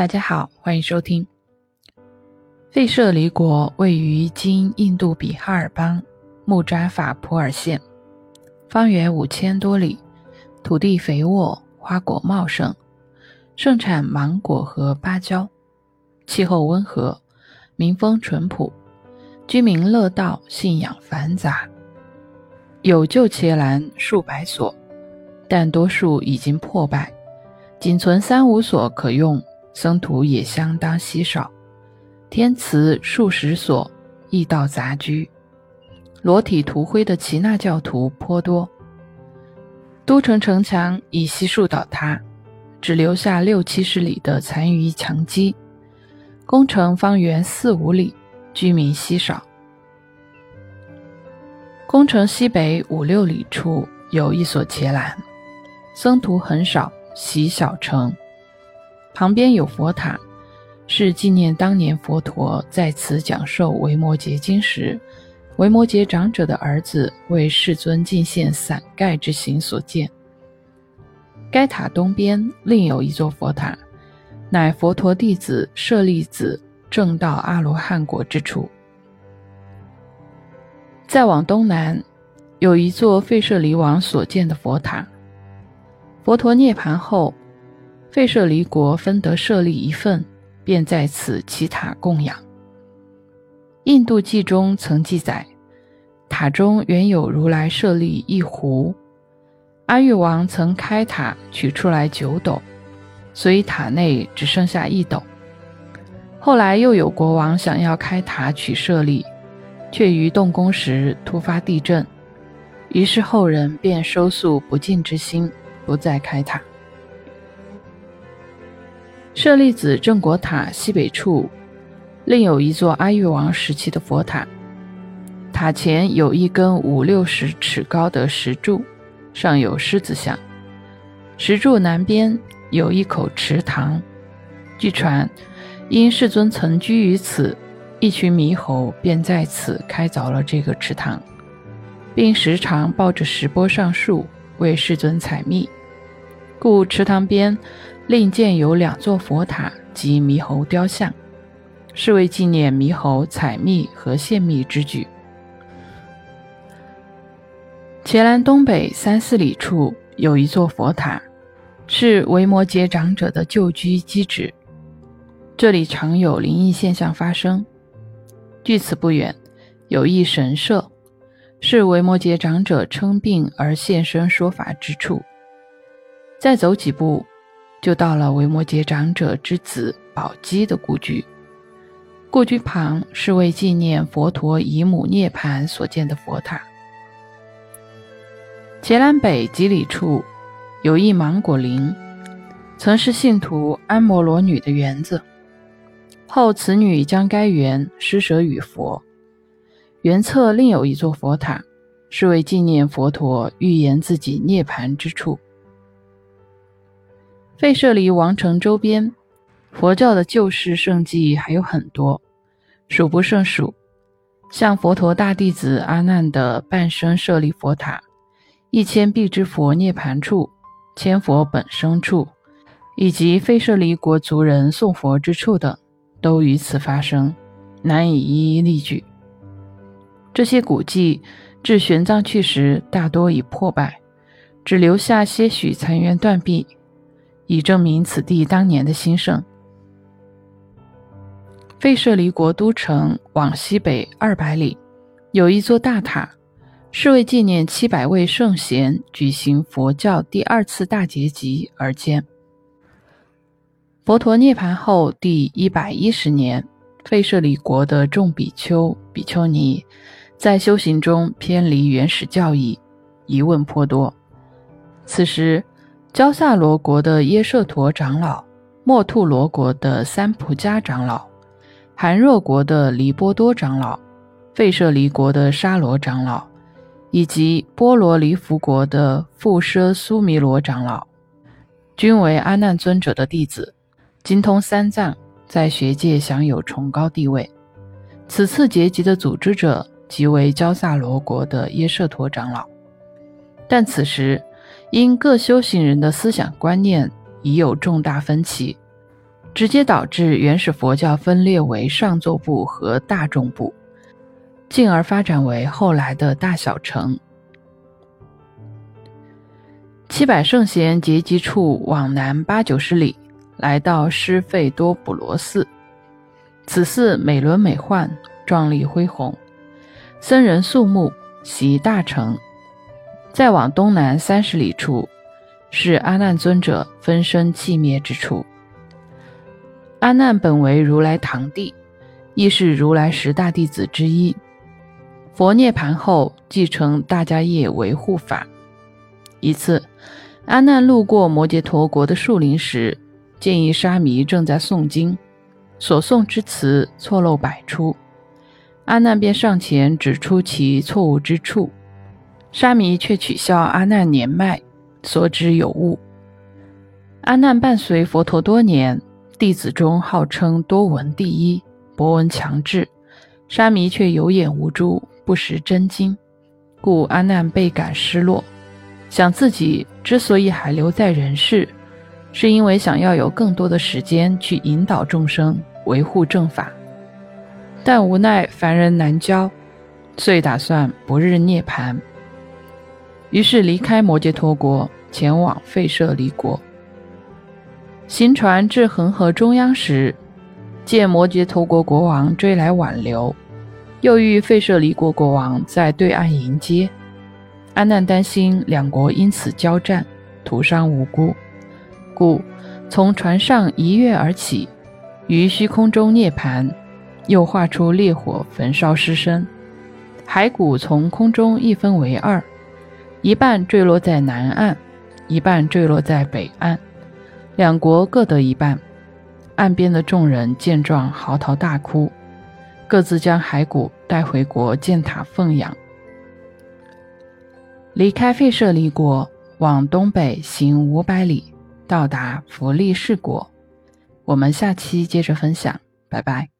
大家好，欢迎收听。费舍离国位于今印度比哈尔邦穆扎法普尔县，方圆五千多里，土地肥沃，花果茂盛，盛产芒果和芭蕉，气候温和，民风淳朴，居民乐道，信仰繁杂，有旧伽蓝数百所，但多数已经破败，仅存三五所可用，僧徒也相当稀少。天祠数十所，异道杂居，裸体涂灰的耆那教徒颇多。都城城墙已悉数倒塌，只留下六七十里的残余墙基。宫城方圆四五里，居民稀少。宫城西北五六里处有一所伽蓝，僧徒很少，习小城，旁边有佛塔。是纪念当年佛陀在此讲授《维摩诘经》时，维摩诘长者的儿子为世尊进献伞盖之行所建。该塔东边另有一座佛塔，乃佛陀弟子舍利子正道阿罗汉果之处。再往东南，有一座费舍离王所建的佛塔。佛陀涅盘后，费舍离国分得舍利一份。便在此起塔供养。印度记中曾记载，塔中原有如来舍利一壶，阿育王曾开塔取出来九斗，所以塔内只剩下一斗。后来又有国王想要开塔取舍利，却于动工时突发地震，于是后人便收束不敬之心，不再开塔。舍利子正国塔西北处，另有一座阿育王时期的佛塔。塔前有一根五六十尺高的石柱，上有狮子像。石柱南边有一口池塘。据传，因世尊曾居于此，一群猕猴便在此开凿了这个池塘，并时常抱着石钵上树为世尊采蜜，故池塘边。另建有两座佛塔及猕猴雕像，是为纪念猕猴采蜜和献蜜之举。伽蓝东北三四里处有一座佛塔，是维摩诘长者的旧居基址，这里常有灵异现象发生。距此不远，有一神社，是维摩诘长者称病而现身说法之处。再走几步。就到了维摩诘长者之子宝鸡的故居，故居旁是为纪念佛陀姨母涅盘所建的佛塔。伽蓝北几里处有一芒果林，曾是信徒安摩罗女的园子，后此女将该园施舍与佛。园侧另有一座佛塔，是为纪念佛陀预言自己涅盘之处。费舍离王城周边，佛教的旧世圣迹还有很多，数不胜数。像佛陀大弟子阿难的半生舍利佛塔、一千臂之佛涅盘处、千佛本生处，以及费舍离国族人送佛之处等，都于此发生，难以一一例举。这些古迹至玄奘去时，大多已破败，只留下些许残垣断壁。以证明此地当年的兴盛。费舍离国都城往西北二百里，有一座大塔，是为纪念七百位圣贤举行佛教第二次大结集而建。佛陀涅盘后第一百一十年，费舍离国的众比丘、比丘尼在修行中偏离原始教义，疑问颇多。此时。焦萨罗国的耶舍陀长老，莫吐罗国的三普迦长老，韩若国的黎波多长老，费舍离国的沙罗长老，以及波罗离弗国的富奢苏弥罗长老，均为阿难尊者的弟子，精通三藏，在学界享有崇高地位。此次结集的组织者即为焦萨罗国的耶舍陀长老，但此时。因各修行人的思想观念已有重大分歧，直接导致原始佛教分裂为上座部和大众部，进而发展为后来的大小乘。七百圣贤结集处往南八九十里，来到施费多普罗寺。此寺美轮美奂，壮丽恢宏，僧人肃穆，习大成。再往东南三十里处，是阿难尊者分身寂灭之处。阿难本为如来堂弟，亦是如来十大弟子之一。佛涅盘后，继承大迦叶为护法。一次，阿难路过摩羯陀国的树林时，见一沙弥正在诵经，所诵之词错漏百出。阿难便上前指出其错误之处，沙弥却取笑阿难年迈，所指有误。阿难伴随佛陀多年。弟子中号称多闻第一，博闻强志，沙弥却有眼无珠，不识真经，故阿难倍感失落，想自己之所以还留在人世，是因为想要有更多的时间去引导众生，维护正法，但无奈凡人难教，遂打算不日涅槃，于是离开摩羯陀国，前往吠舍离国。行船至恒河中央时，见摩羯陀国国王追来挽留，又遇吠舍离国国王在对岸迎接。阿难担心两国因此交战，徒伤无辜，故从船上一跃而起，于虚空中涅槃，又化出烈火焚烧尸身。骸骨从空中一分为二，一半坠落在南岸，一半坠落在北岸。两国各得一半，岸边的众人见状嚎啕大哭，各自将骸骨带回国建塔奉养。离开费舍离国，往东北行五百里，到达弗利士国。我们下期接着分享，拜拜。